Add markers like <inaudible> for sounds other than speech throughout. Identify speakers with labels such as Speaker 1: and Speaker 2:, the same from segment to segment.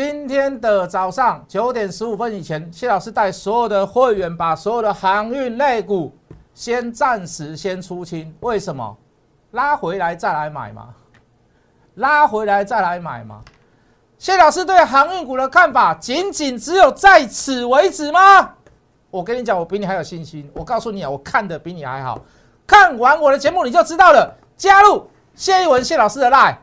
Speaker 1: 今天的早上九点十五分以前，谢老师带所有的会员把所有的航运类股先暂时先出清。为什么？拉回来再来买嘛，拉回来再来买嘛。谢老师对航运股的看法，仅仅只有在此为止吗？我跟你讲，我比你还有信心。我告诉你啊，我看的比你还好。看完我的节目你就知道了。加入谢一文谢老师的 Lie。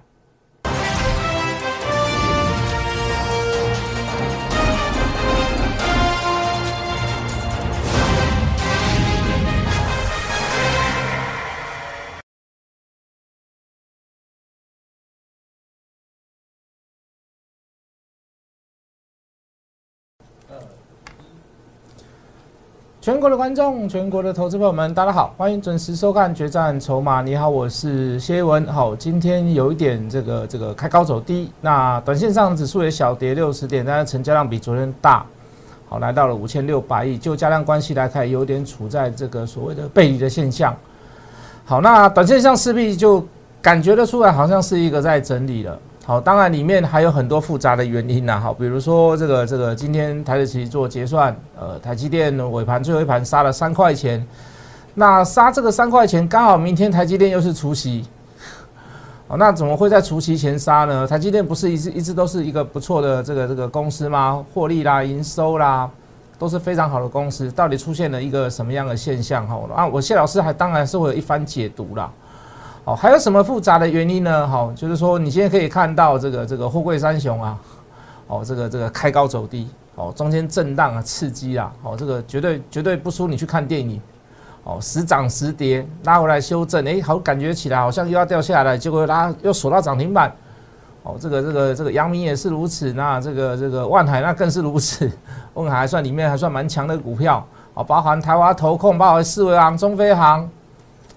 Speaker 1: 全国的观众，全国的投资朋友们，大家好，欢迎准时收看《决战筹码》。你好，我是谢文。好，今天有一点这个这个开高走低，那短线上指数也小跌六十点，但是成交量比昨天大，好，来到了五千六百亿。就加量关系来看，有点处在这个所谓的背离的现象。好，那短线上势必就感觉得出来，好像是一个在整理了。好，当然里面还有很多复杂的原因呐。好，比如说这个这个今天台积做结算，呃，台积电尾盘最后一盘杀了三块钱，那杀这个三块钱刚好明天台积电又是除夕，哦，那怎么会在除夕前杀呢？台积电不是一直一直都是一个不错的这个这个公司吗？获利啦、营收啦都是非常好的公司，到底出现了一个什么样的现象？哈，啊，我谢老师还当然是会有一番解读啦。哦，还有什么复杂的原因呢？好，就是说你现在可以看到这个这个货柜三雄啊，哦，这个这个开高走低，哦，中间震荡啊，刺激啊，哦，这个绝对绝对不输你去看电影，哦，时涨时跌，拉回来修正，哎，好感觉起来好像又要掉下来，结果又拉又锁到涨停板，哦，这个这个这个阳明也是如此，那这个这个万海那更是如此，<laughs> 万海还算里面还算蛮强的股票，哦，包含台湾投控，包含四维行、中飞航。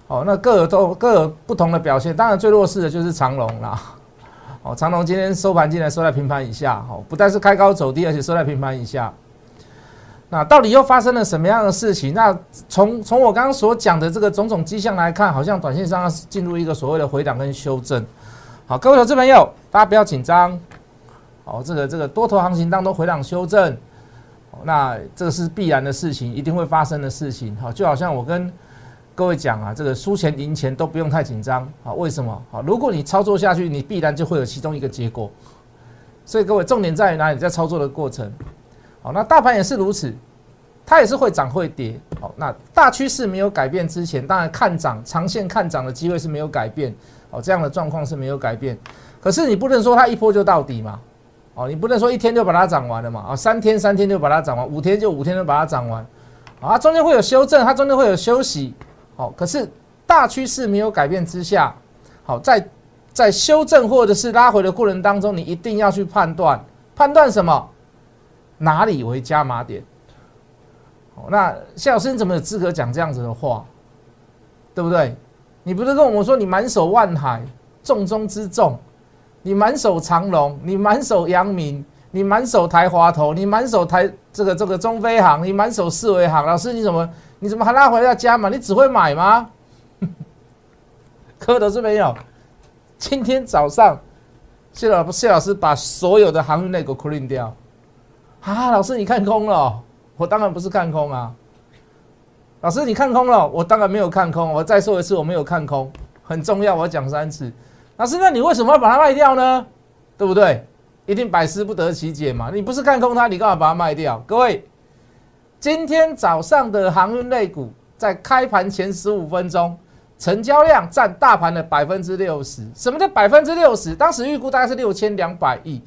Speaker 1: 哦，那各有都各有不同的表现，当然最弱势的就是长隆啦。哦，长隆今天收盘进来收在平盘以下，哦，不但是开高走低，而且收在平盘以下。那到底又发生了什么样的事情？那从从我刚刚所讲的这个种种迹象来看，好像短线上进入一个所谓的回档跟修正。好，各位投资朋友，大家不要紧张。哦，这个这个多头行情当中回档修正，那这个是必然的事情，一定会发生的事情。好，就好像我跟。各位讲啊，这个输钱赢钱都不用太紧张啊。为什么？好，如果你操作下去，你必然就会有其中一个结果。所以各位，重点在于哪里？在操作的过程。好，那大盘也是如此，它也是会涨会跌。好，那大趋势没有改变之前，当然看涨，长线看涨的机会是没有改变。哦，这样的状况是没有改变。可是你不能说它一波就到底嘛？哦，你不能说一天就把它涨完了嘛？啊，三天三天就把它涨完，五天就五天就把它涨完。啊，中间会有修正，它中间会有休息。好，可是大趋势没有改变之下，好，在在修正或者是拉回的过程当中，你一定要去判断，判断什么？哪里为加码点？好，那夏老师你怎么有资格讲这样子的话？对不对？你不是跟我们说你满手万海，重中之重，你满手长龙，你满手阳明，你满手台华投，你满手台这个这个中飞航，你满手四维航，老师你怎么？你怎么还拉回要加嘛？你只会买吗？<laughs> 磕头是没有。今天早上谢老谢老师把所有的航运类股 clean 掉。啊，老师你看空了？我当然不是看空啊。老师你看空了？我当然没有看空。我再说一次，我没有看空，很重要，我讲三次。老师，那你为什么要把它卖掉呢？对不对？一定百思不得其解嘛。你不是看空它，你干嘛把它卖掉？各位。今天早上的航运类股在开盘前十五分钟，成交量占大盘的百分之六十。什么叫百分之六十？当时预估大概是六千两百亿，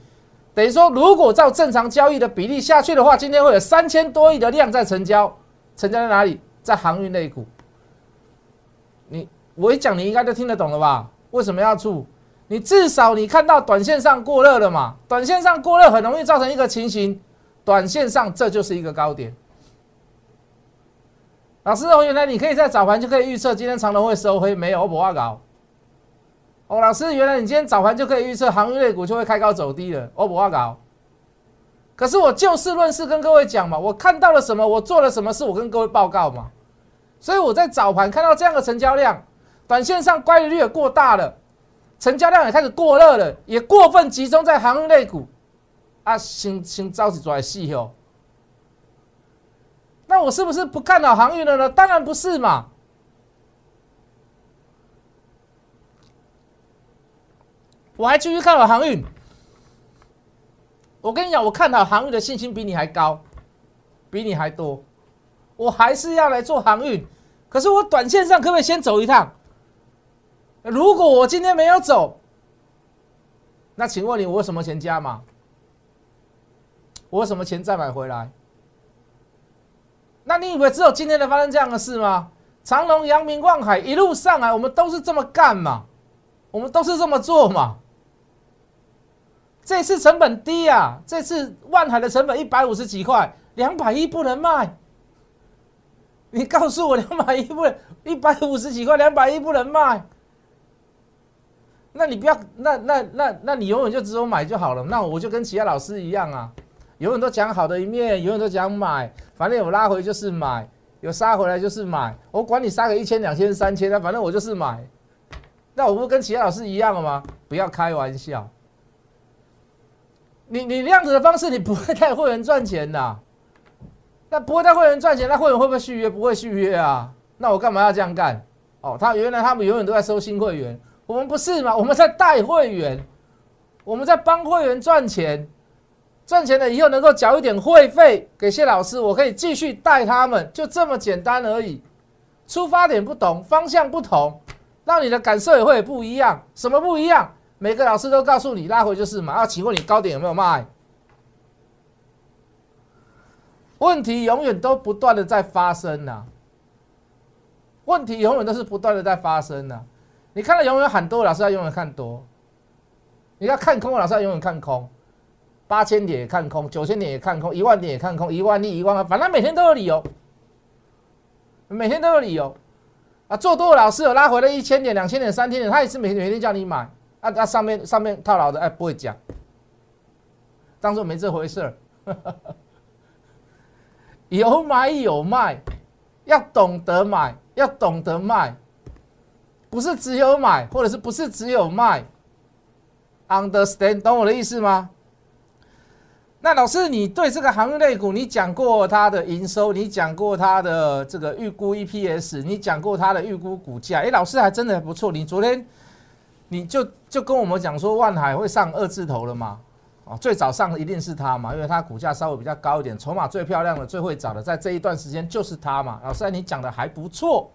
Speaker 1: 等于说如果照正常交易的比例下去的话，今天会有三千多亿的量在成交。成交在哪里？在航运类股。你我一讲，你应该都听得懂了吧？为什么要出？你至少你看到短线上过热了嘛？短线上过热很容易造成一个情形，短线上这就是一个高点。老师哦，原来你可以在早盘就可以预测今天长龙会收黑，没有我不话搞。哦，老师，原来你今天早盘就可以预测航运类股就会开高走低了，我不话搞。可是我就事论事跟各位讲嘛，我看到了什么，我做了什么事，我跟各位报告嘛。所以我在早盘看到这样的成交量，短线上乖离率也过大了，成交量也开始过热了，也过分集中在航运类股。啊，先先招起出来戏哦。那我是不是不看好航运了呢？当然不是嘛。我还继续看好航运。我跟你讲，我看好航运的信心比你还高，比你还多。我还是要来做航运，可是我短线上可不可以先走一趟？如果我今天没有走，那请问你，我有什么钱加码？我有什么钱再买回来？那你以为只有今天才发生这样的事吗？长隆、阳明、望海一路上来，我们都是这么干嘛？我们都是这么做嘛？这次成本低啊！这次万海的成本一百五十几块，两百亿不能卖。你告诉我，两百亿不能，一百五十几块，两百亿不能卖。那你不要，那那那那你永远就只有买就好了。那我就跟其他老师一样啊，永远都讲好的一面，永远都讲买，反正有拉回就是买，有杀回来就是买。我管你杀个一千、两千、三千，那反正我就是买。那我不跟其他老师一样了吗？不要开玩笑。你你那样子的方式，你不会带会员赚钱的。那不会带会员赚钱，那会员会不会续约？不会续约啊。那我干嘛要这样干？哦，他原来他们永远都在收新会员，我们不是嘛？我们在带会员，我们在帮会员赚钱，赚钱了以后能够缴一点会费给谢老师，我可以继续带他们，就这么简单而已。出发点不同，方向不同，让你的感受也会不一样。什么不一样？每个老师都告诉你拉回就是嘛。啊请问你高点有没有卖？问题永远都不断的在发生呐，问题永远都是不断的在发生呐。你看到永远很多老师要永远看多，你要看空老师要永远看空，八千点也看空，九千点也看空，一万点也看空，一万亿一万反正每天都有理由，每天都有理由啊。做多的老师有拉回了一千点、两千点、三千点，他也是每天每天叫你买。啊啊！上面上面套牢的，哎，不会讲，当做没这回事儿。<laughs> 有买有卖，要懂得买，要懂得卖，不是只有买，或者是不是只有卖？Understand？懂我的意思吗？那老师，你对这个航运类股，你讲过它的营收，你讲过它的这个预估 EPS，你讲过它的预估股价，哎，老师还真的不错。你昨天。你就就跟我们讲说，万海会上二字头了嘛？哦，最早上的一定是它嘛，因为它股价稍微比较高一点，筹码最漂亮的、最会找的，在这一段时间就是它嘛。老师，你讲的还不错。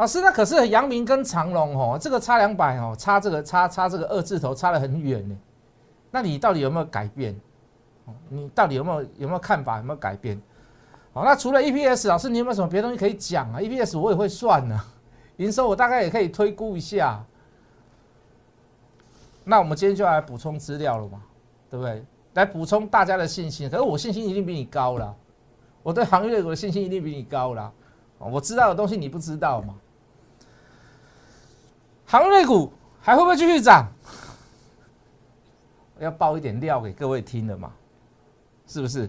Speaker 1: 老师，那可是阳明跟长隆哦，这个差两百哦，差这个差差这个二字头差得很远呢。那你到底有没有改变？你到底有没有有没有看法？有没有改变？好，那除了 EPS，老师你有没有什么别的东西可以讲啊？EPS 我也会算呢，营收我大概也可以推估一下。那我们今天就来补充资料了嘛，对不对？来补充大家的信心。可是我信心一定比你高了，我对行业股的信心一定比你高了。我知道的东西你不知道嘛？行业股还会不会继续涨？要爆一点料给各位听的嘛？是不是？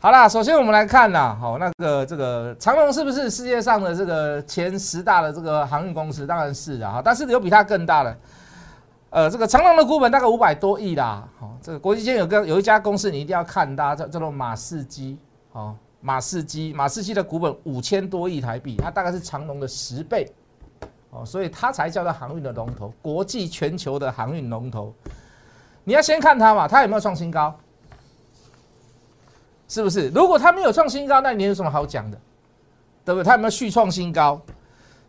Speaker 1: 好啦，首先我们来看啦，好，那个这个长隆是不是世界上的这个前十大的这个航运公司？当然是的啊，但是有比它更大的。呃，这个长隆的股本大概五百多亿啦。好，这个国际间有个有一家公司你一定要看，大家叫叫做马士基。好，马士基，马士基的股本五千多亿台币，它大概是长隆的十倍。哦，所以它才叫做航运的龙头，国际全球的航运龙头。你要先看它嘛，它有没有创新高？是不是？如果它没有创新高，那你有什么好讲的？对不对？它有没有续创新高？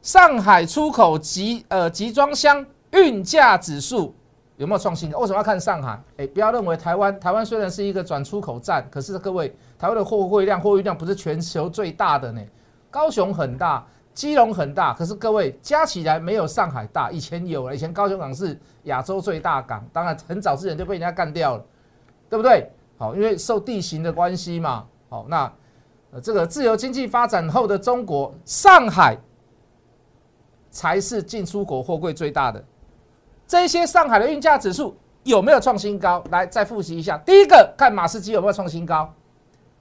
Speaker 1: 上海出口集呃集装箱。运价指数有没有创新？为什么要看上海？哎，不要认为台湾，台湾虽然是一个转出口站，可是各位，台湾的货柜量、货运量不是全球最大的呢。高雄很大，基隆很大，可是各位加起来没有上海大。以前有了，以前高雄港是亚洲最大港，当然很早之前就被人家干掉了，对不对？好，因为受地形的关系嘛。好，那这个自由经济发展后的中国，上海才是进出口货柜最大的。这些上海的运价指数有没有创新高？来，再复习一下。第一个，看马士基有没有创新高，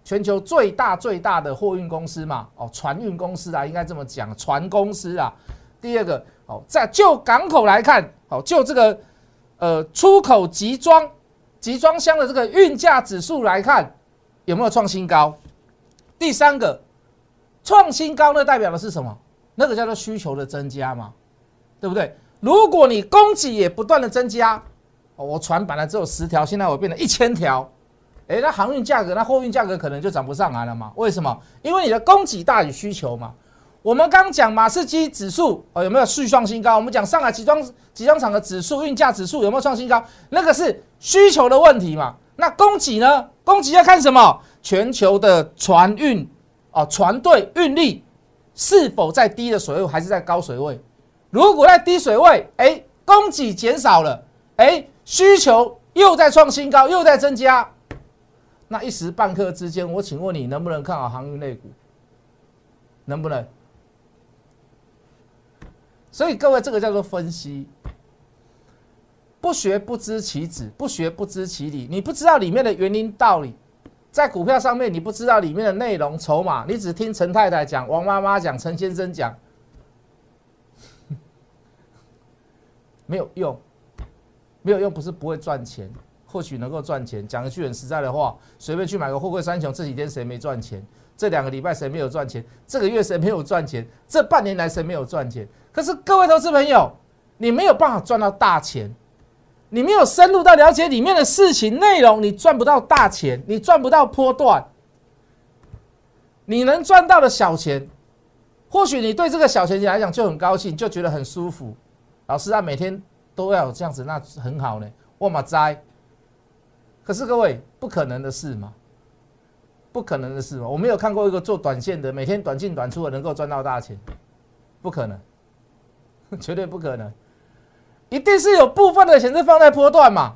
Speaker 1: 全球最大最大的货运公司嘛，哦，船运公司啊，应该这么讲，船公司啊。第二个，哦，在就港口来看，哦，就这个呃出口集装集装箱的这个运价指数来看，有没有创新高？第三个，创新高那代表的是什么？那个叫做需求的增加嘛，对不对？如果你供给也不断的增加，我船本来只有十条，现在我变成一千条，哎，那航运价格、那货运价格可能就涨不上来了嘛？为什么？因为你的供给大于需求嘛。我们刚讲马士基指数哦，有没有续创新高？我们讲上海集装集装厂的指数运价指数有没有创新高？那个是需求的问题嘛？那供给呢？供给要看什么？全球的船运哦，船队运力是否在低的水位还是在高水位？如果在低水位，哎，供给减少了，哎，需求又在创新高，又在增加，那一时半刻之间，我请问你能不能看好航运类股？能不能？所以各位，这个叫做分析，不学不知其子，不学不知其理。你不知道里面的原因道理，在股票上面你不知道里面的内容筹码，你只听陈太太讲、王妈妈讲、陈先生讲，<laughs> 没有用，没有用，不是不会赚钱，或许能够赚钱。讲一句很实在的话，随便去买个货柜三雄，这几天谁没赚钱？这两个礼拜谁没有赚钱？这个月谁没有赚钱？这半年来谁没有赚钱？可是各位投资朋友，你没有办法赚到大钱，你没有深入到了解里面的事情内容，你赚不到大钱，你赚不到波段。你能赚到的小钱，或许你对这个小钱来讲就很高兴，就觉得很舒服。老师啊，每天都要有这样子，那很好呢。我马哉。可是各位，不可能的事嘛。不可能的事嘛，我没有看过一个做短线的，每天短进短出的能够赚到大钱，不可能，<laughs> 绝对不可能，一定是有部分的钱是放在波段嘛，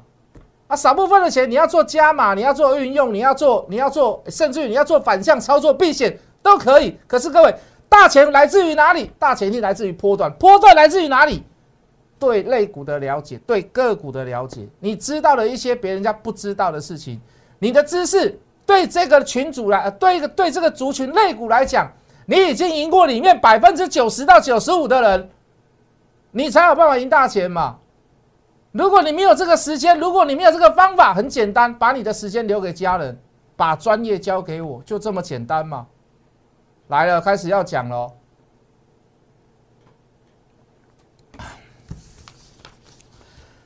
Speaker 1: 啊，少部分的钱你要做加码，你要做运用，你要做你要做，甚至于你要做反向操作避险都可以。可是各位，大钱来自于哪里？大钱一来自于波段，波段来自于哪里？对类股的了解，对个股的了解，你知道了一些别人家不知道的事情，你的知识。对这个群主来，对一个对这个族群类股来讲，你已经赢过里面百分之九十到九十五的人，你才有办法赢大钱嘛。如果你没有这个时间，如果你没有这个方法，很简单，把你的时间留给家人，把专业交给我，就这么简单嘛。来了，开始要讲喽。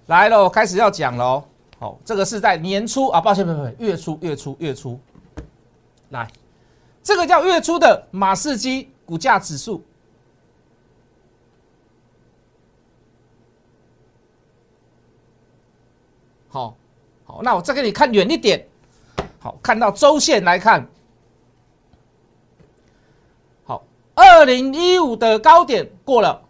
Speaker 1: 来了，开始要讲喽。好，这个是在年初啊，抱歉，不不不，月初，月初，月初，来，这个叫月初的马士基股价指数。好，好，那我再给你看远一点，好，看到周线来看，好，二零一五的高点过了，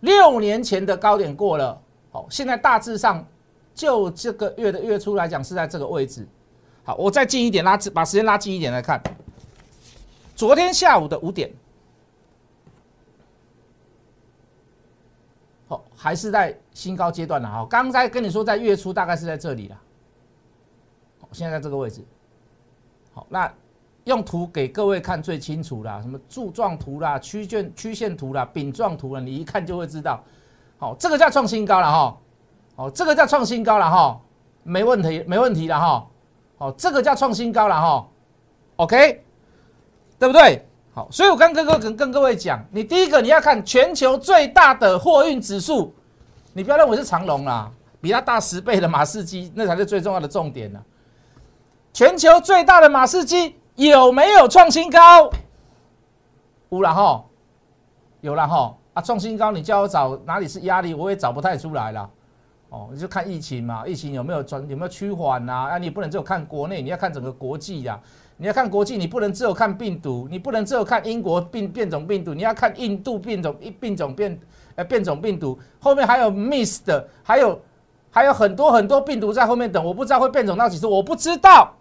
Speaker 1: 六年前的高点过了，好，现在大致上。就这个月的月初来讲，是在这个位置。好，我再近一点拉，把时间拉近一点来看。昨天下午的五点，好，还是在新高阶段的哈。刚才跟你说，在月初大概是在这里了。现在在这个位置。好，那用图给各位看最清楚啦，什么柱状图啦、曲线曲线图啦、饼状图了，你一看就会知道。哦，这个叫创新高了哈。哦，这个叫创新高了哈，没问题，没问题了哈。哦，这个叫创新高了哈，OK，对不对？好，所以我刚跟各跟跟各位讲，你第一个你要看全球最大的货运指数，你不要认为是长龙啦，比它大十倍的马士基，那才是最重要的重点呢。全球最大的马士基有没有创新高？有了哈，有了哈啊，创新高，你叫我找哪里是压力，我也找不太出来了。哦，你就看疫情嘛，疫情有没有转有没有趋缓呐？啊，你不能只有看国内，你要看整个国际呀。你要看国际，你不能只有看病毒，你不能只有看英国病变种病毒，你要看印度变种一病种变呃变种病毒，后面还有 miss 的，还有还有很多很多病毒在后面等，我不知道会变种到几次，我不知道。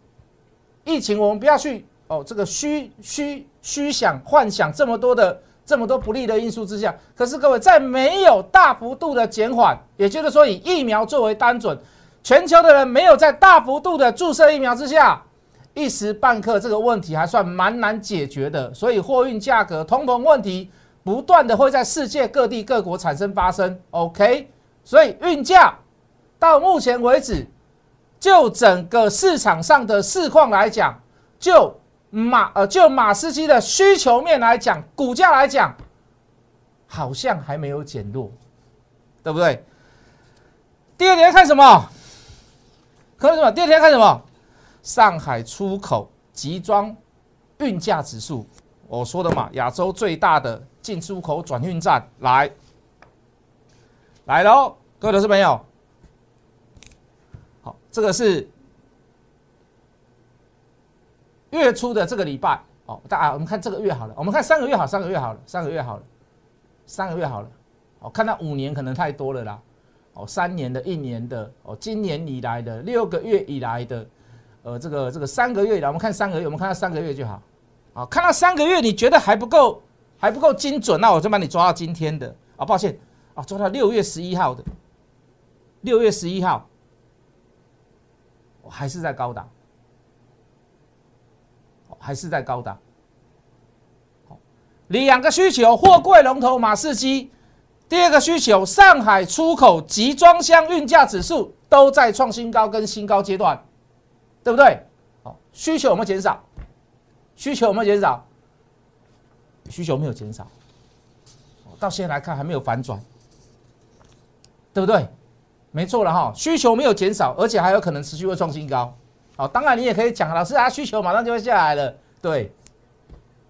Speaker 1: 疫情我们不要去哦，这个虚虚虚想幻想这么多的。这么多不利的因素之下，可是各位在没有大幅度的减缓，也就是说以疫苗作为单准，全球的人没有在大幅度的注射疫苗之下，一时半刻这个问题还算蛮难解决的。所以货运价格、通膨问题不断的会在世界各地各国产生发生。OK，所以运价到目前为止，就整个市场上的市况来讲，就马呃就马士基的需求面来讲，股价来讲，好像还没有减弱，对不对？第二天看什么？看什么？第二天看什么？上海出口集装运价指数，我说的嘛，亚洲最大的进出口转运站来来喽，各位投资朋友。好，这个是月初的这个礼拜哦。大家我们看这个月好了，我们看三个月好，三个月好了，三个月好了，三个月好了。哦，看到五年可能太多了啦。哦，三年的、一年的，哦，今年以来的六个月以来的，呃，这个这个三个月以来，我们看三个月，我们看到三个月就好。啊，看到三个月你觉得还不够，还不够精准，那我就把你抓到今天的。啊，抱歉，啊，抓到六月十一号的，六月十一号。还是在高档，还是在高档。两个需求：货柜龙头马士基；第二个需求，上海出口集装箱运价指数都在创新高跟新高阶段，对不对？好，需求有没有减少？需求有没有减少？需求没有减少，到现在来看还没有反转，对不对？没错了哈，需求没有减少，而且还有可能持续会创新高。好，当然你也可以讲，老师啊，需求马上就会下来了。对，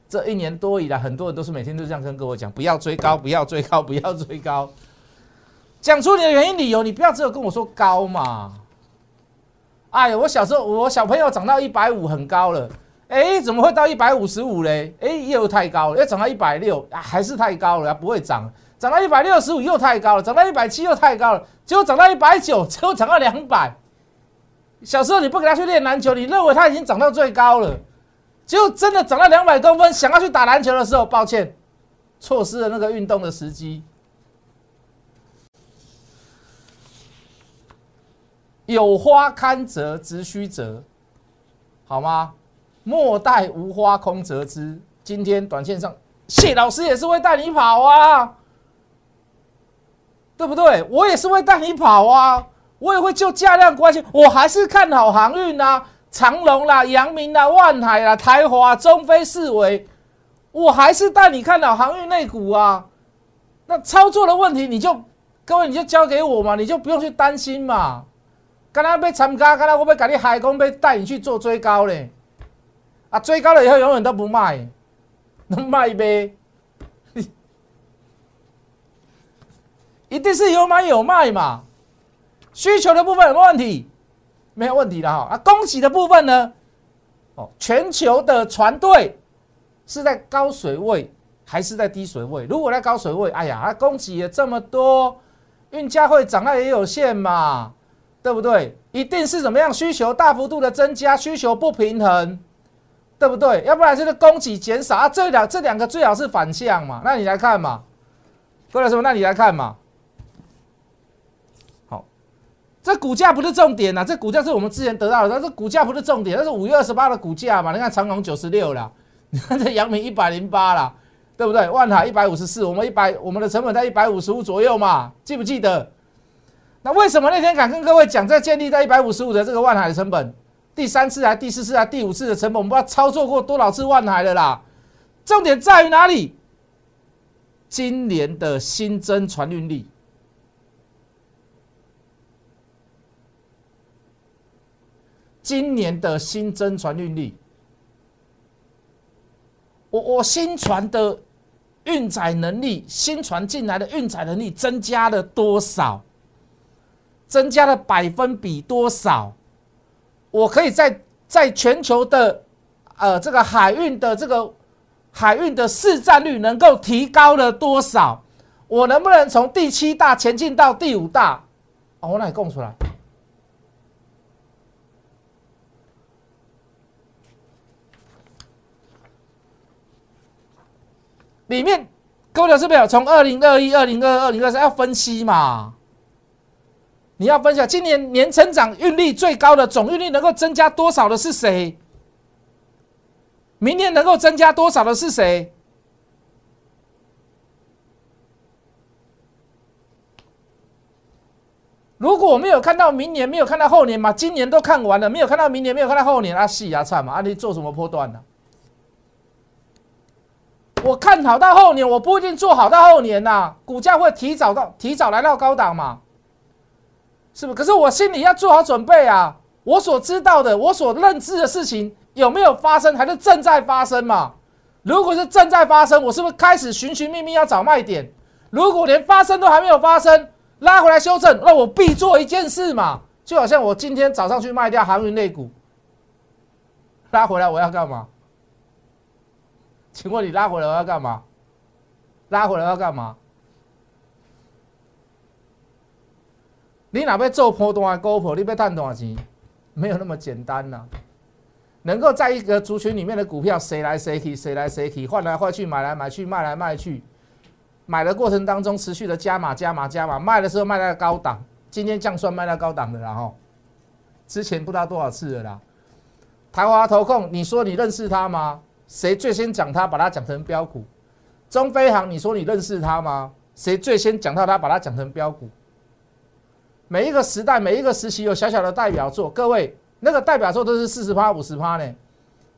Speaker 1: 这一年多以来，很多人都是每天都这样跟各位讲，不要追高，不要追高，不要追高。讲出你的原因理由，你不要只有跟我说高嘛。哎，我小时候我小朋友长到一百五很高了，哎，怎么会到一百五十五嘞？哎，又太高了，要长到一百六，还是太高了，不会涨。涨到一百六十五又太高了，涨到一百七又太高了，结果涨到一百九，结果涨到两百。小时候你不给他去练篮球，你认为他已经长到最高了，结果真的长到两百公分，想要去打篮球的时候，抱歉，错失了那个运动的时机。有花堪折直须折，好吗？莫待无花空折枝。今天短线上，谢老师也是会带你跑啊。对不对？我也是会带你跑啊，我也会就价量关系，我还是看好航运啊，长隆啦、阳明啦、万海啦、台华、中飞、四维，我还是带你看好航运内股啊。那操作的问题，你就各位你就交给我嘛，你就不用去担心嘛。刚才被参加，刚才我被改你海工被带你去做追高嘞，啊，追高了以后永远都不卖，能卖呗。<laughs> 一定是有买有卖嘛，需求的部分有没有问题？没有问题的哈。啊，供给的部分呢？哦，全球的船队是在高水位还是在低水位？如果在高水位，哎呀，啊，供给也这么多，运价会涨，那也有限嘛，对不对？一定是怎么样？需求大幅度的增加，需求不平衡，对不对？要不然就是供给减少啊。这两这两个最好是反向嘛。那你来看嘛，或者什么？那你来看嘛。这股价不是重点呐，这股价是我们之前得到的，但是股价不是重点，那是五月二十八的股价嘛？你看长隆九十六了，你 <laughs> 看这阳明一百零八了，对不对？万海一百五十四，我们一百，我们的成本在一百五十五左右嘛，记不记得？那为什么那天敢跟各位讲，在建立在一百五十五的这个万海的成本，第三次还第四次还第五次的成本，我们不知道操作过多少次万海的啦？重点在于哪里？今年的新增传运力。今年的新增船运力，我我新船的运载能力，新船进来的运载能力增加了多少？增加了百分比多少？我可以在在全球的呃这个海运的这个海运的市占率能够提高了多少？我能不能从第七大前进到第五大？哦我哪里供出来。里面各位老师朋友，从二零二一、二零二二、二零二三要分析嘛？你要分析今年年成长运力最高的总运力能够增加多少的是谁？明年能够增加多少的是谁？如果我没有看到明年，没有看到后年嘛，今年都看完了，没有看到明年，没有看到后年啊，戏啊惨嘛，啊你做什么波段呢？我看好到后年，我不一定做好到后年呐，股价会提早到提早来到高档嘛，是不是？可是我心里要做好准备啊，我所知道的，我所认知的事情有没有发生，还是正在发生嘛？如果是正在发生，我是不是开始寻寻觅觅要找卖点？如果连发生都还没有发生，拉回来修正，那我必做一件事嘛，就好像我今天早上去卖掉航运类股，拉回来我要干嘛？请问你拉回来我要干嘛？拉回来要干嘛？你哪边做波段高破？你被赚多少钱？没有那么简单呐！能够在一个族群里面的股票，谁来谁去，谁来谁去，换来换去，买来买去，卖来卖去。买的过程当中持续的加码加码加码，卖的时候卖在高档，今天降算卖到高档的然后，之前不知道多少次了啦。台华投控，你说你认识他吗？谁最先讲他，把它讲成标股？中飞航，你说你认识他吗？谁最先讲到他，把它讲成标股？每一个时代，每一个时期有小小的代表作，各位那个代表作都是四十趴、五十趴呢，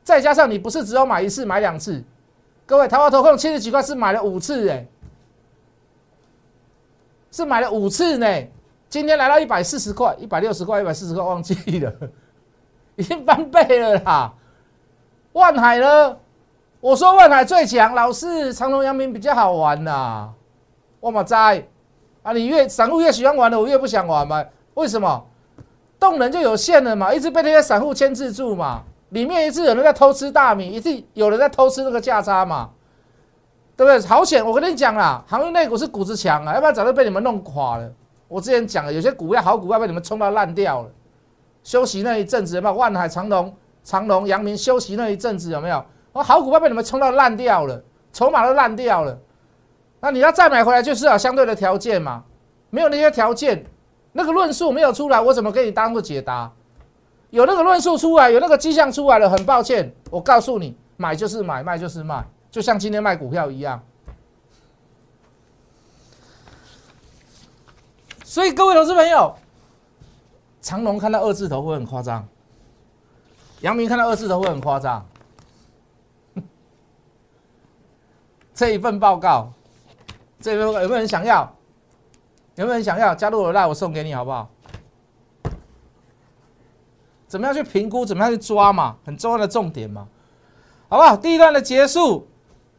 Speaker 1: 再加上你不是只有买一次、买两次，各位台华投控七十几块是买了五次哎。是买了五次呢，今天来到一百四十块、一百六十块、一百四十块，忘记了，已经翻倍了啦。万海呢？我说万海最强，老是长隆、阳明比较好玩呐。我嘛在啊，你越散户越喜欢玩的，我越不想玩嘛。为什么？动能就有限了嘛，一直被那些散户牵制住嘛。里面一直有人在偷吃大米，一直有人在偷吃那个价差嘛。对不对？好险！我跟你讲啦，航运内股是股子强啊，要不然早就被你们弄垮了。我之前讲了，有些股票好股票被你们冲到烂掉了。休息那一阵子有没有？万海、长隆、长隆、阳明休息那一阵子有没有？我，好股票被你们冲到烂掉了，筹码都烂掉了。那你要再买回来，就是要相对的条件嘛。没有那些条件，那个论述没有出来，我怎么给你当做解答？有那个论述出来，有那个迹象出来了，很抱歉，我告诉你，买就是买，卖就是卖。就像今天卖股票一样，所以各位投资朋友，长隆看到二字头会很夸张，阳明看到二字头会很夸张。这一份报告，这一份有没有人想要？有没有人想要加入我的 line？我送给你好不好？怎么样去评估？怎么样去抓嘛？很重要的重点嘛，好不好？第一段的结束。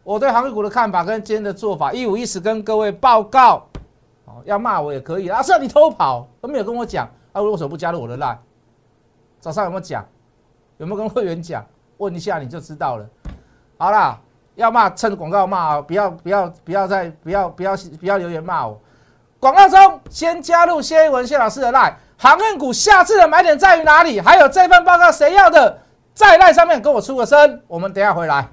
Speaker 1: 我对航运股的看法跟今天的做法一五一十跟各位报告。哦，要骂我也可以啊，是你偷跑都没有跟我讲，啊，为什么不加入我的 line？早上有没有讲？有没有跟会员讲？问一下你就知道了。好啦，要骂趁广告骂啊，不要不要不要再不要不要不要留言骂我。广告中先加入谢一文谢老师的赖。航运股下次的买点在于哪里？还有这份报告谁要的，在赖上面跟我出个声。我们等下回来。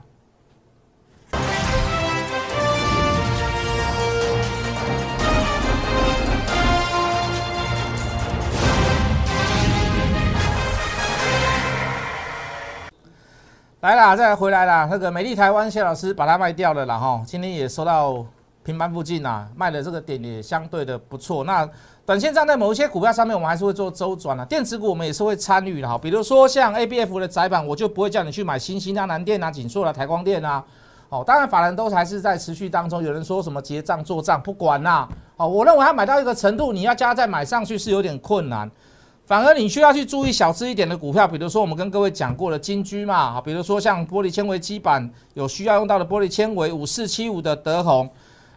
Speaker 1: 来啦，再回来啦。那个美丽台湾谢老师把它卖掉了啦哈，今天也收到平盘附近呐，卖的这个点也相对的不错。那短线站在某一些股票上面，我们还是会做周转啊。电子股我们也是会参与的哈，比如说像 A B F 的窄板，我就不会叫你去买新兴啊、南电啊、锦硕啊、台光电啊。哦，当然法人都还是在持续当中。有人说什么结账做账不管啦。哦，我认为它买到一个程度，你要加再买上去是有点困难。反而你需要去注意小资一点的股票，比如说我们跟各位讲过的金居嘛，好，比如说像玻璃纤维基板有需要用到的玻璃纤维五四七五的德宏，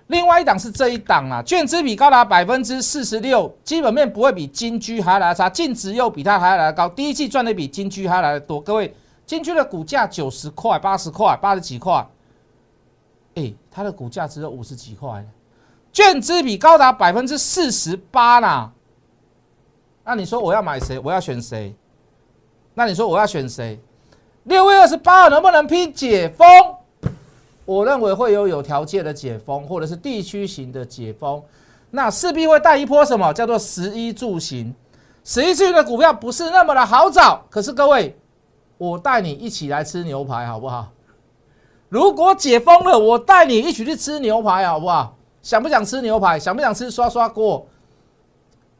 Speaker 1: 另外一档是这一档啊，券资比高达百分之四十六，基本面不会比金居还来差，净值又比它还来高，第一季赚的比金居还来的多。各位，金居的股价九十块、八十块、八十几块，哎，它的股价只有五十几块，券资比高达百分之四十八啦。那你说我要买谁？我要选谁？那你说我要选谁？六月二十八号能不能批解封？我认为会有有条件的解封，或者是地区型的解封，那势必会带一波什么叫做十一住行。十一住行的股票不是那么的好找，可是各位，我带你一起来吃牛排好不好？如果解封了，我带你一起去吃牛排好不好？想不想吃牛排？想不想吃刷刷锅？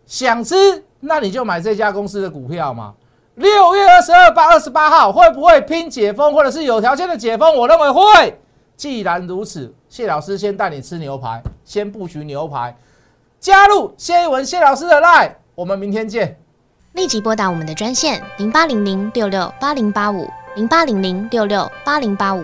Speaker 1: 想吃，那你就买这家公司的股票嘛。六月二十二、八二十八号会不会拼解封，或者是有条件的解封？我认为会。既然如此，谢老师先带你吃牛排，先布局牛排。加入谢一文谢老师的 line，我们明天见。
Speaker 2: 立即拨打我们的专线零八零零六六八零八五零八零零六六八零八五